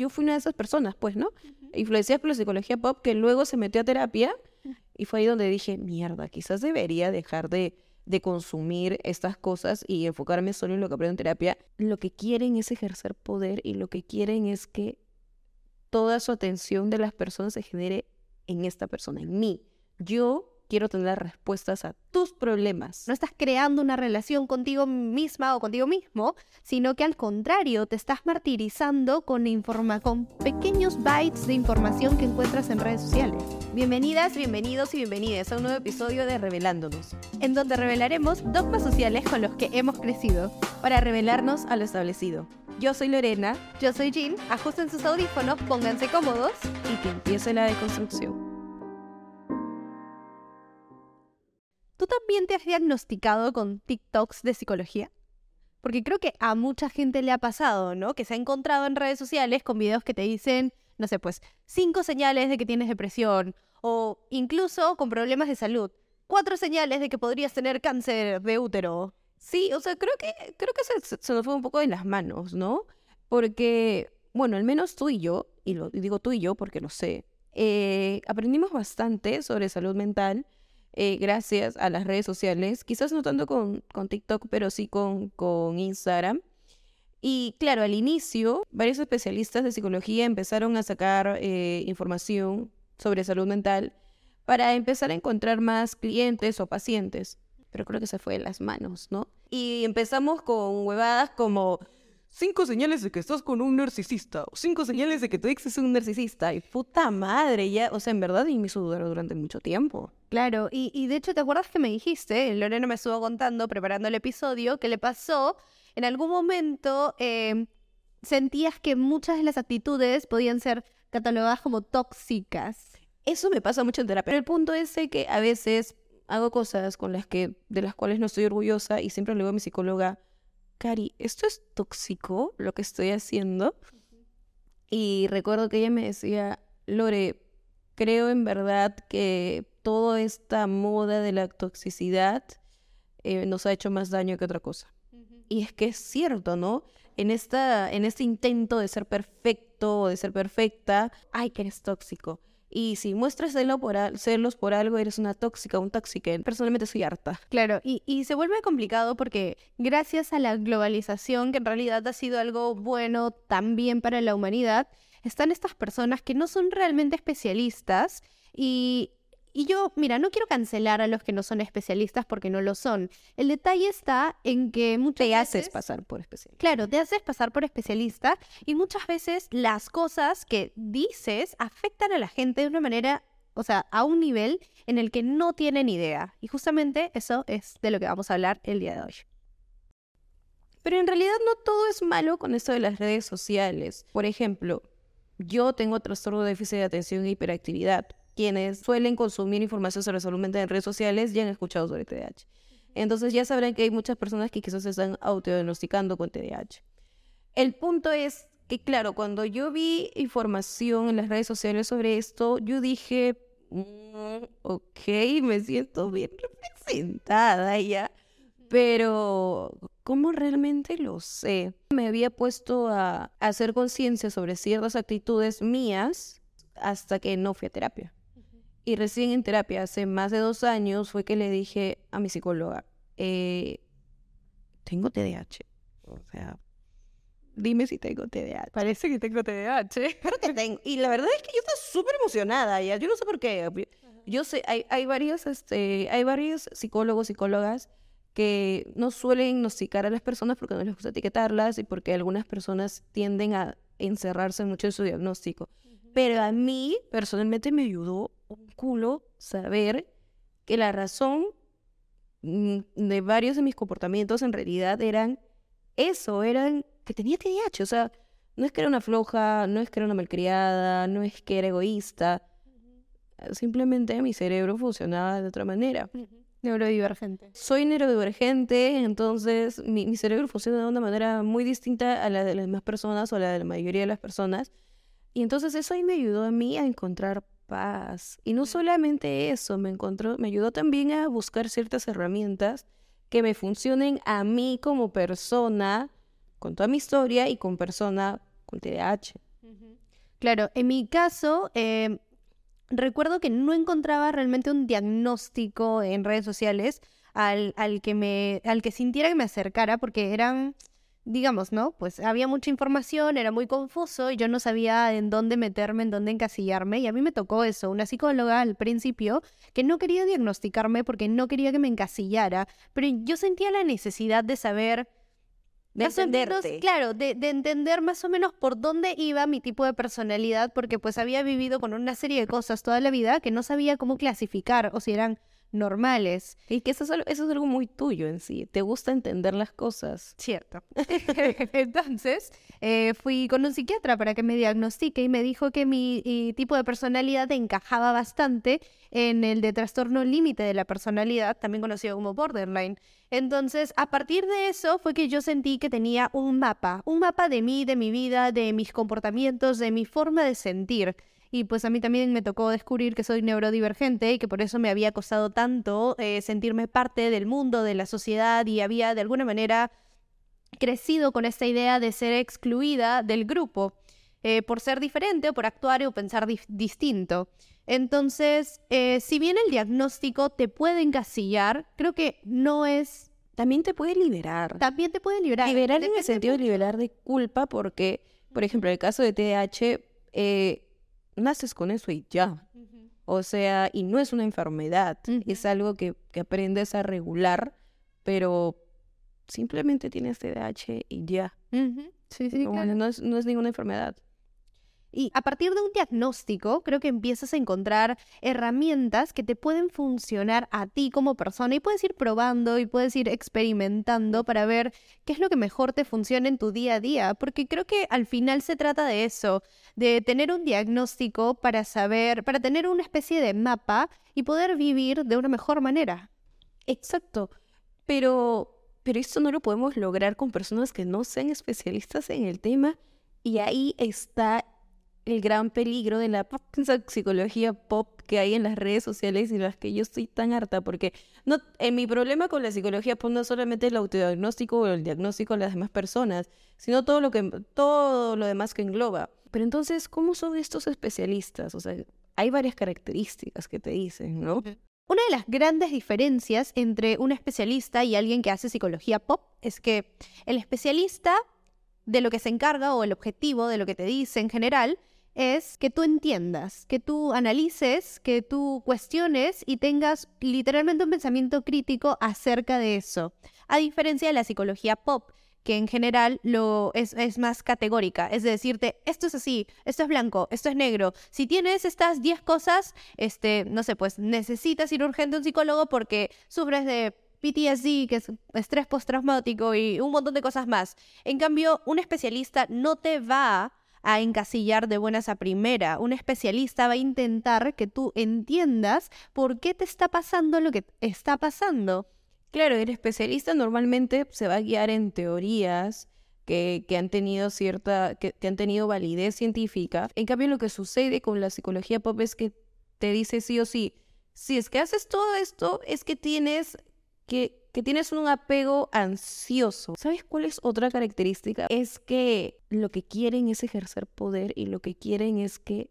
yo fui una de esas personas, pues, ¿no? Influenciada por la psicología pop, que luego se metió a terapia y fue ahí donde dije, mierda, quizás debería dejar de, de consumir estas cosas y enfocarme solo en lo que aprendo en terapia. Lo que quieren es ejercer poder y lo que quieren es que toda su atención de las personas se genere en esta persona, en mí. Yo quiero tener respuestas a tus problemas. No estás creando una relación contigo misma o contigo mismo, sino que al contrario, te estás martirizando con, informa con pequeños bytes de información que encuentras en redes sociales. Bienvenidas, bienvenidos y bienvenidas a un nuevo episodio de Revelándonos, en donde revelaremos dogmas sociales con los que hemos crecido, para revelarnos a lo establecido. Yo soy Lorena, yo soy Jean, ajusten sus audífonos, pónganse cómodos y que empiece la deconstrucción. ¿Tú también te has diagnosticado con TikToks de psicología? Porque creo que a mucha gente le ha pasado, ¿no? Que se ha encontrado en redes sociales con videos que te dicen, no sé, pues, cinco señales de que tienes depresión o incluso con problemas de salud. Cuatro señales de que podrías tener cáncer de útero. Sí, o sea, creo que, creo que se, se nos fue un poco de las manos, ¿no? Porque, bueno, al menos tú y yo, y lo digo tú y yo porque lo sé, eh, aprendimos bastante sobre salud mental eh, gracias a las redes sociales, quizás no tanto con, con TikTok, pero sí con, con Instagram. Y claro, al inicio, varios especialistas de psicología empezaron a sacar eh, información sobre salud mental para empezar a encontrar más clientes o pacientes. Pero creo que se fue de las manos, ¿no? Y empezamos con huevadas como cinco señales de que estás con un narcisista, o cinco señales de que tu ex es un narcisista. Y puta madre, ya, o sea, en verdad y me hizo dudar durante mucho tiempo. Claro, y, de hecho, ¿te acuerdas que me dijiste? Lorena me estuvo contando, preparando el episodio, que le pasó en algún momento eh, sentías que muchas de las actitudes podían ser catalogadas como tóxicas. Eso me pasa mucho en terapia. Pero el punto es que a veces hago cosas con las que, de las cuales no estoy orgullosa y siempre le digo a mi psicóloga, Cari, ¿esto es tóxico lo que estoy haciendo? Y recuerdo que ella me decía, Lore, creo en verdad que toda esta moda de la toxicidad eh, nos ha hecho más daño que otra cosa. Y es que es cierto, ¿no? En, esta, en este intento de ser perfecto o de ser perfecta, ay, que eres tóxico. Y si muestras celos por algo, eres una tóxica, un tóxico. Personalmente soy harta. Claro, y, y se vuelve complicado porque gracias a la globalización, que en realidad ha sido algo bueno también para la humanidad, están estas personas que no son realmente especialistas y y yo, mira, no quiero cancelar a los que no son especialistas porque no lo son. El detalle está en que muchas te veces... haces pasar por especialista. Claro, te haces pasar por especialista y muchas veces las cosas que dices afectan a la gente de una manera, o sea, a un nivel en el que no tienen idea. Y justamente eso es de lo que vamos a hablar el día de hoy. Pero en realidad no todo es malo con esto de las redes sociales. Por ejemplo, yo tengo trastorno de déficit de atención e hiperactividad quienes suelen consumir información sobre salud mental en redes sociales ya han escuchado sobre TDAH. Entonces ya sabrán que hay muchas personas que quizás se están autodiagnosticando con TDAH. El punto es que, claro, cuando yo vi información en las redes sociales sobre esto, yo dije, mm, ok, me siento bien representada ya, pero ¿cómo realmente lo sé? Me había puesto a hacer conciencia sobre ciertas actitudes mías hasta que no fui a terapia. Y recién en terapia, hace más de dos años, fue que le dije a mi psicóloga, eh, tengo TDAH. O sea, dime si tengo TDAH. Parece que tengo TDAH. Pero que tengo. Y la verdad es que yo estoy súper emocionada. Ya. Yo no sé por qué. Yo sé, hay, hay, varios, este, hay varios psicólogos, psicólogas que no suelen diagnosticar a las personas porque no les gusta etiquetarlas y porque algunas personas tienden a encerrarse mucho en su diagnóstico. Pero a mí personalmente me ayudó un culo saber que la razón mm, de varios de mis comportamientos en realidad eran eso, eran que tenía TDAH, o sea, no es que era una floja, no es que era una malcriada, no es que era egoísta, simplemente mi cerebro funcionaba de otra manera. Neurodivergente. Soy neurodivergente, entonces mi, mi, cerebro funciona de una manera muy distinta a la de las demás personas o a la de la mayoría de las personas. Y entonces eso ahí me ayudó a mí a encontrar paz. Y no solamente eso, me encontró, me ayudó también a buscar ciertas herramientas que me funcionen a mí como persona, con toda mi historia y con persona con TDAH. Claro, en mi caso, eh, recuerdo que no encontraba realmente un diagnóstico en redes sociales al, al, que me, al que sintiera que me acercara, porque eran, digamos, ¿no? Pues había mucha información, era muy confuso y yo no sabía en dónde meterme, en dónde encasillarme. Y a mí me tocó eso, una psicóloga al principio que no quería diagnosticarme porque no quería que me encasillara, pero yo sentía la necesidad de saber de o menos, entenderte. claro, de, de entender más o menos por dónde iba mi tipo de personalidad, porque pues había vivido con una serie de cosas toda la vida que no sabía cómo clasificar o si eran normales. Y que eso es, algo, eso es algo muy tuyo en sí. Te gusta entender las cosas. Cierto. Entonces, eh, fui con un psiquiatra para que me diagnostique y me dijo que mi y, tipo de personalidad encajaba bastante en el de trastorno límite de la personalidad, también conocido como borderline. Entonces, a partir de eso fue que yo sentí que tenía un mapa, un mapa de mí, de mi vida, de mis comportamientos, de mi forma de sentir. Y pues a mí también me tocó descubrir que soy neurodivergente y que por eso me había costado tanto eh, sentirme parte del mundo, de la sociedad y había de alguna manera crecido con esta idea de ser excluida del grupo eh, por ser diferente o por actuar o pensar di distinto. Entonces, eh, si bien el diagnóstico te puede encasillar, creo que no es... También te puede liberar. También te puede liberar. Liberar en el sentido de liberar de culpa porque, por ejemplo, en el caso de TDAH, eh, naces con eso y ya. O sea, y no es una enfermedad, es algo que, que aprendes a regular, pero simplemente tienes TDAH y ya. Sí, sí, claro. no, es, no es ninguna enfermedad. Y a partir de un diagnóstico, creo que empiezas a encontrar herramientas que te pueden funcionar a ti como persona y puedes ir probando y puedes ir experimentando para ver qué es lo que mejor te funciona en tu día a día, porque creo que al final se trata de eso, de tener un diagnóstico para saber, para tener una especie de mapa y poder vivir de una mejor manera. Exacto. Pero, pero esto no lo podemos lograr con personas que no sean especialistas en el tema. Y ahí está el gran peligro de la psicología pop que hay en las redes sociales y las que yo estoy tan harta. Porque no, en mi problema con la psicología pop no solamente el autodiagnóstico o el diagnóstico de las demás personas, sino todo lo, que, todo lo demás que engloba. Pero entonces, ¿cómo son estos especialistas? O sea, hay varias características que te dicen, ¿no? Una de las grandes diferencias entre un especialista y alguien que hace psicología pop es que el especialista de lo que se encarga o el objetivo de lo que te dice en general es que tú entiendas, que tú analices, que tú cuestiones y tengas literalmente un pensamiento crítico acerca de eso. A diferencia de la psicología pop, que en general lo es, es más categórica, es de decirte, esto es así, esto es blanco, esto es negro. Si tienes estas 10 cosas, este, no sé, pues necesitas ir urgente a un psicólogo porque sufres de PTSD, que es estrés postraumático y un montón de cosas más. En cambio, un especialista no te va a encasillar de buenas a primera. Un especialista va a intentar que tú entiendas por qué te está pasando lo que está pasando. Claro, el especialista normalmente se va a guiar en teorías que, que han tenido cierta, que, que han tenido validez científica. En cambio, lo que sucede con la psicología pop es que te dice sí o sí, si es que haces todo esto, es que tienes que, que tienes un apego ansioso. ¿Sabes cuál es otra característica? Es que lo que quieren es ejercer poder y lo que quieren es que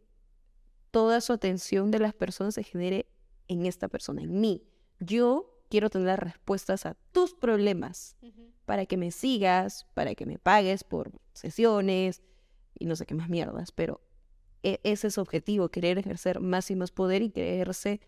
toda su atención de las personas se genere en esta persona, en mí. Yo quiero tener las respuestas a tus problemas para que me sigas, para que me pagues por sesiones y no sé qué más mierdas, pero e- ese es su objetivo, querer ejercer más y más poder y creerse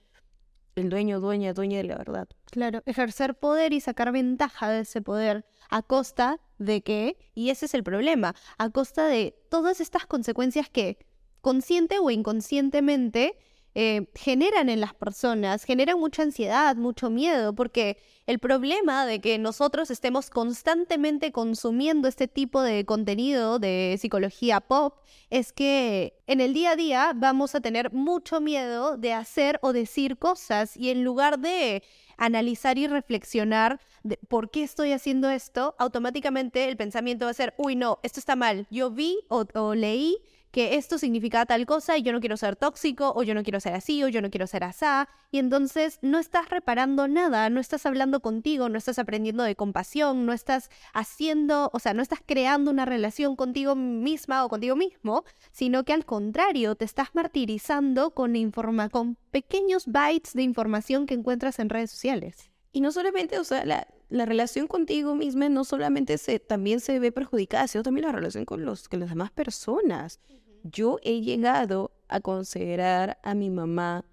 el dueño, dueña, dueña de la verdad. Claro, ejercer poder y sacar ventaja de ese poder a costa de que, y ese es el problema, a costa de todas estas consecuencias que consciente o inconscientemente eh, generan en las personas, generan mucha ansiedad, mucho miedo, porque el problema de que nosotros estemos constantemente consumiendo este tipo de contenido de psicología pop es que en el día a día vamos a tener mucho miedo de hacer o decir cosas y en lugar de analizar y reflexionar de por qué estoy haciendo esto, automáticamente el pensamiento va a ser, uy, no, esto está mal. Yo vi o, o leí que esto significa tal cosa y yo no quiero ser tóxico o yo no quiero ser así o yo no quiero ser asá. Y entonces no estás reparando nada, no estás hablando contigo, no estás aprendiendo de compasión, no estás haciendo, o sea, no estás creando una relación contigo misma o contigo mismo, sino que al contrario, te estás martirizando con, informa con pequeños bytes de información que encuentras en redes sociales. Y no solamente, o sea, la, la relación contigo misma no solamente se, también se ve perjudicada, sino también la relación con, los, con las demás personas. Yo he llegado a considerar a mi mamá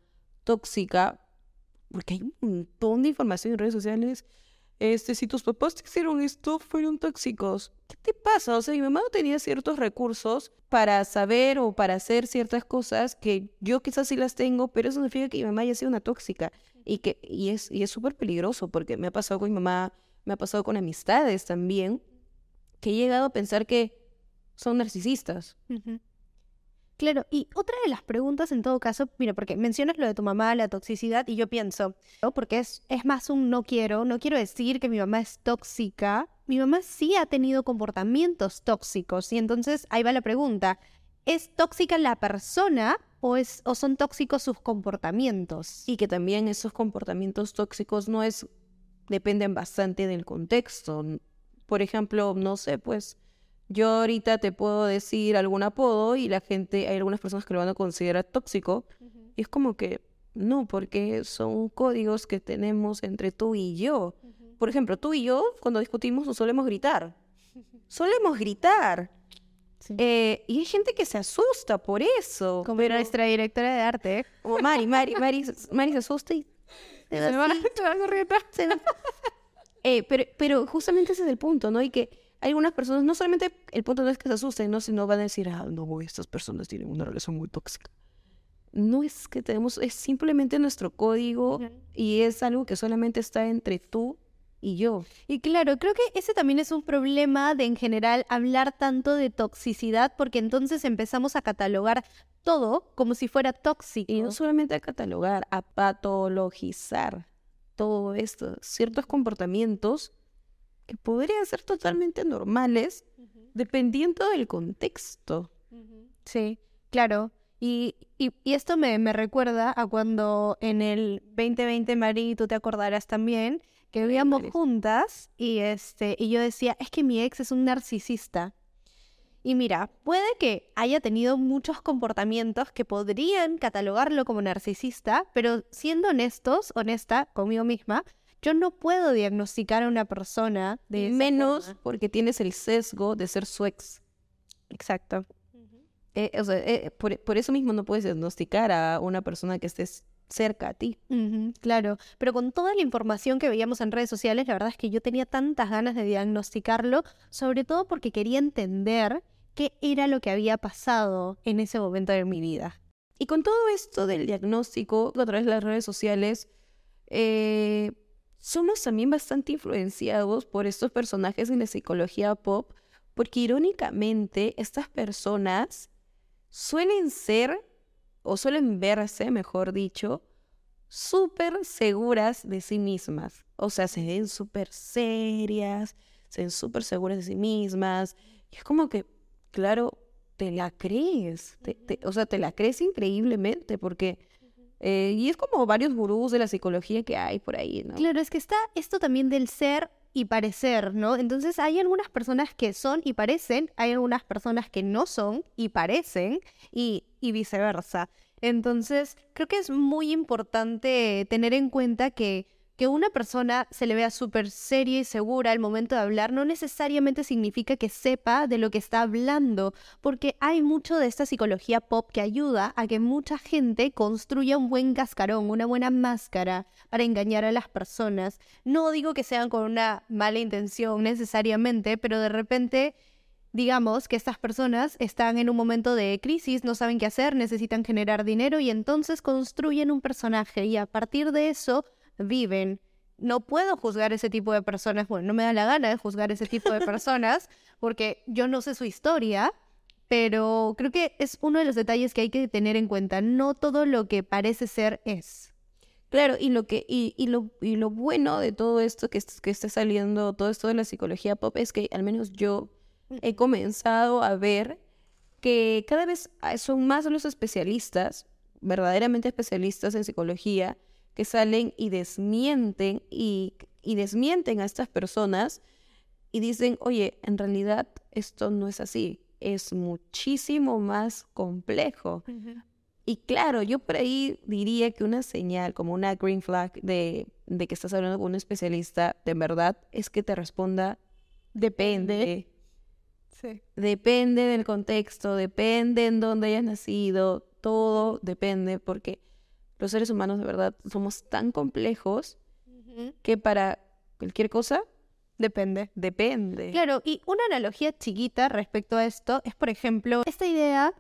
tóxica porque hay un montón de información en redes sociales. Este, si tus papás te hicieron esto, fueron tóxicos. ¿Qué te pasa? O sea, mi mamá no tenía ciertos recursos para saber o para hacer ciertas cosas que yo quizás sí las tengo, pero eso significa que mi mamá haya sido una tóxica. Y, que, y es y es súper peligroso porque me ha pasado con mi mamá, me ha pasado con amistades también, que he llegado a pensar que son narcisistas. Claro, y otra de las preguntas en todo caso, mira, porque mencionas lo de tu mamá, la toxicidad, y yo pienso, ¿no? porque es, es más un no quiero, no quiero decir que mi mamá es tóxica, mi mamá sí ha tenido comportamientos tóxicos, y entonces ahí va la pregunta, ¿es tóxica la persona o, es, o son tóxicos sus comportamientos. Y que también esos comportamientos tóxicos no es, dependen bastante del contexto. Por ejemplo, no sé, pues yo ahorita te puedo decir algún apodo y la gente, hay algunas personas que lo van a considerar tóxico. Y es como que no, porque son códigos que tenemos entre tú y yo. Por ejemplo, tú y yo, cuando discutimos, nos solemos gritar. Solemos gritar. Eh, y hay gente que se asusta por eso. Como nuestra directora de arte. Como Mari, Mari, Mari, Mari se asusta y... Se, se van a eh, pero, pero justamente ese es el punto, ¿no? Y que algunas personas, no solamente el punto no es que se asusten, ¿no? Sino van a decir, ah, no, estas personas tienen una relación muy tóxica. No es que tenemos, es simplemente nuestro código y es algo que solamente está entre tú y yo. Y claro, creo que ese también es un problema de en general hablar tanto de toxicidad porque entonces empezamos a catalogar todo como si fuera tóxico. Y no solamente a catalogar, a patologizar todo esto, ciertos comportamientos que podrían ser totalmente normales dependiendo del contexto. Sí, claro. Y, y, esto me, me, recuerda a cuando en el 2020, Mari, tú te acordarás también, que vivíamos juntas y este y yo decía, es que mi ex es un narcisista. Y mira, puede que haya tenido muchos comportamientos que podrían catalogarlo como narcisista, pero siendo honestos, honesta conmigo misma, yo no puedo diagnosticar a una persona de menos porque tienes el sesgo de ser su ex. Exacto. Eh, o sea, eh, por, por, eso mismo no puedes diagnosticar a una persona que estés cerca a ti. claro, pero con toda la información que veíamos en redes sociales, la verdad es que yo tenía tantas ganas de diagnosticarlo, sobre todo porque quería entender qué era lo que había pasado en ese momento de mi vida. Y con todo esto del diagnóstico a través de las redes sociales, eh, somos también bastante influenciados por estos personajes en la psicología pop, porque irónicamente estas personas suelen ser o suelen verse, mejor dicho, súper seguras de sí mismas. O sea, se ven súper serias, se ven súper seguras de sí mismas. Y es como que, claro, te la crees. o sea, te la crees increíblemente porque... Eh, y es como varios gurús de la psicología que hay por ahí, ¿no? Claro, es que está esto también del ser y parecer, ¿no? Entonces hay algunas personas que son y parecen, hay algunas personas que no son y parecen y, y viceversa. Entonces creo que es muy importante tener en cuenta que que una persona se le vea súper seria y segura al momento de hablar no necesariamente significa que sepa de lo que está hablando, porque hay mucho de esta psicología pop que ayuda a que mucha gente construya un buen cascarón, una buena máscara para engañar a las personas. No digo que sean con una mala intención necesariamente, pero de repente digamos que estas personas están en un momento de crisis, no saben qué hacer, necesitan generar dinero y entonces construyen un personaje y a partir de eso viven. No puedo juzgar ese tipo de personas, bueno, no me da la gana de juzgar ese tipo de personas porque yo no sé su historia, pero creo que es uno de los detalles que hay que tener en cuenta. No todo lo que parece ser es. Claro, y lo que y, y lo y lo bueno de todo esto que, que está saliendo, todo esto de la psicología pop es que al menos yo he comenzado a ver que cada vez ah, son más los especialistas, verdaderamente especialistas en psicología, que salen y desmienten y, y desmienten a estas personas y dicen, oye, en realidad esto no es así, es muchísimo más complejo. Y claro, yo por ahí diría que una señal, como una green flag de, de que estás hablando con un especialista, de verdad, es que te responda, depende. Sí. Depende del contexto, depende en dónde hayas nacido, todo depende, porque los seres humanos de verdad somos tan complejos que para cualquier cosa Depende. depende. Claro, y una analogía chiquita respecto a esto es, por ejemplo, esta idea,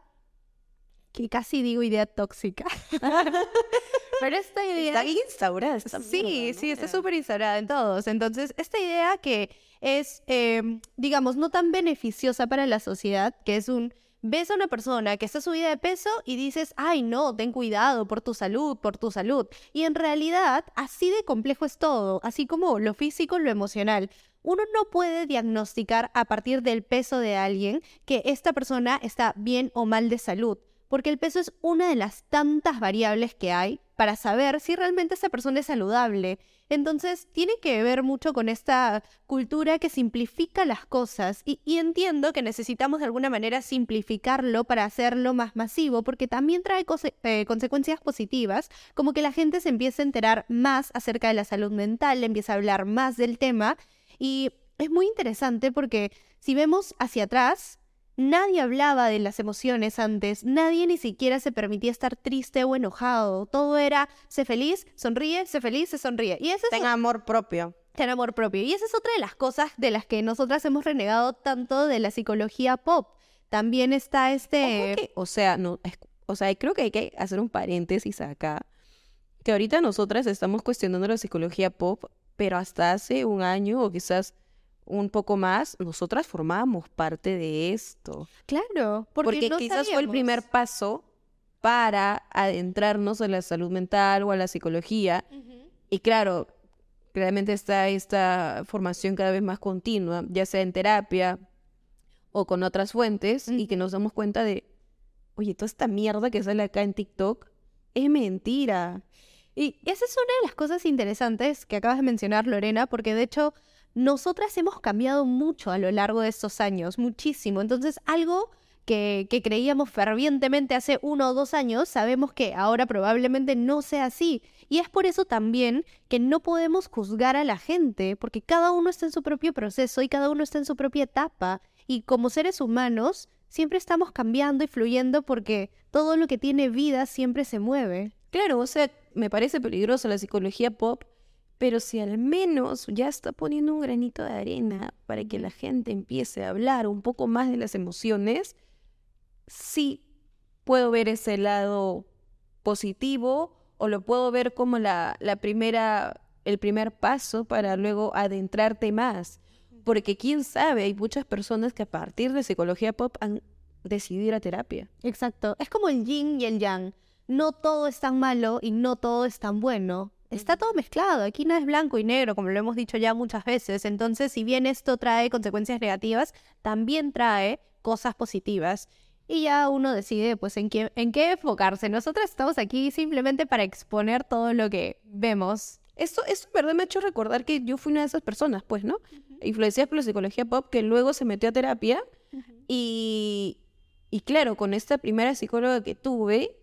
que casi digo idea tóxica, pero esta idea... Está instaurada esta Sí, mierda, sí, está súper instalada en todos. Entonces, esta idea que es, eh, digamos, no tan beneficiosa para la sociedad, que es un, ves a una persona que está subida de peso y dices, ay, no, ten cuidado por tu salud, por tu salud. Y en realidad, así de complejo es todo, así como lo físico, lo emocional. Uno no puede diagnosticar a partir del peso de alguien que esta persona está bien o mal de salud, porque el peso es una de las tantas variables que hay para saber si realmente esa persona es saludable. Entonces, tiene que ver mucho con esta cultura que simplifica las cosas y, entiendo que necesitamos de alguna manera simplificarlo para hacerlo más masivo, porque también trae eh, consecuencias positivas, como que la gente se empieza a enterar más acerca de la salud mental, empieza a hablar más del tema. Y es muy interesante porque si vemos hacia atrás, nadie hablaba de las emociones antes, nadie ni siquiera se permitía estar triste o enojado, todo era sé feliz, sonríe, sé feliz, se sonríe. Y ese es Ten amor propio. tener amor propio. Y esa es otra de las cosas de las que nosotras hemos renegado tanto de la psicología pop. También está este... Que, o sea, no, es- o sea, creo que hay que hacer un paréntesis acá. Que ahorita nosotras estamos cuestionando la psicología pop, pero hasta hace un año o quizás un poco más, nosotras formábamos parte de esto. Claro, porque, Porque, no quizás fue el primer paso para adentrarnos en la salud mental o a la psicología. Y claro, claramente está esta formación cada vez más continua, ya sea en terapia o con otras fuentes, y que nos damos cuenta de, oye, toda esta mierda que sale acá en TikTok es mentira. Y esa es una de las cosas interesantes que acabas de mencionar, Lorena, porque de hecho nosotras hemos cambiado mucho a lo largo de estos años, muchísimo. Entonces, algo que, que creíamos fervientemente hace uno o dos años, sabemos que ahora probablemente no sea así. Y es por eso también que no podemos juzgar a la gente, porque cada uno está en su propio proceso y cada uno está en su propia etapa. Y como seres humanos, siempre estamos cambiando y fluyendo porque todo lo que tiene vida siempre se mueve. Claro, o sea, me parece peligrosa la psicología pop, pero si al menos ya está poniendo un granito de arena para que la gente empiece a hablar un poco más de las emociones, sí puedo ver ese lado positivo o lo puedo ver como la, la primera, el primer paso para luego adentrarte más. Porque quién sabe, hay muchas personas que a partir de psicología pop han decidido ir a terapia. Exacto. Es como el yin y el yang. No todo es tan malo y no todo es tan bueno. Está todo mezclado. Aquí no es blanco y negro, como lo hemos dicho ya muchas veces. Entonces, si bien esto trae consecuencias negativas, también trae cosas positivas. Y ya uno decide, pues, en qué, en qué enfocarse. Nosotros estamos aquí simplemente para exponer todo lo que vemos. Esto en verdad me ha hecho recordar que yo fui una de esas personas, pues, ¿no? Influenciadas por la psicología pop, que luego se metió a terapia. Y, y claro, con esta primera psicóloga que tuve,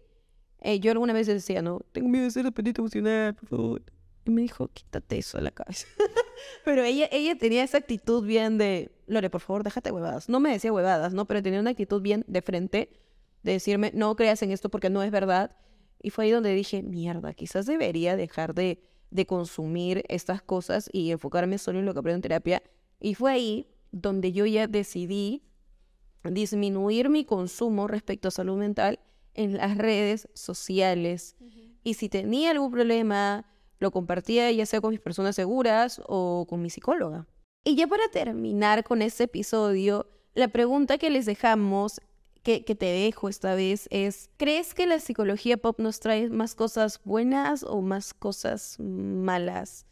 eh, yo alguna vez decía, no, tengo miedo de ser dependiente emocional, por favor. Y me dijo, quítate eso de la cabeza. Pero ella, ella tenía esa actitud bien de, Lore, por favor, déjate huevadas. No me decía huevadas, ¿no? Pero tenía una actitud bien de frente, de decirme, no creas en esto porque no es verdad. Y fue ahí donde dije, mierda, quizás debería dejar de, de consumir estas cosas y enfocarme solo en lo que aprendo en terapia. Y fue ahí donde yo ya decidí disminuir mi consumo respecto a salud mental en las redes sociales. Y si tenía algún problema, lo compartía ya sea con mis personas seguras o con mi psicóloga. Y ya para terminar con este episodio, la pregunta que les dejamos, que, que te dejo esta vez, es, ¿crees que la psicología pop nos trae más cosas buenas o más cosas malas?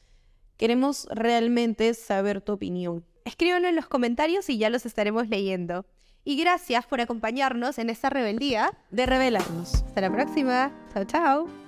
Queremos realmente saber tu opinión. Escríbanlo en los comentarios y ya los estaremos leyendo. Y gracias por acompañarnos en esta rebeldía. De revelarnos. Hasta la próxima. Chao, chao.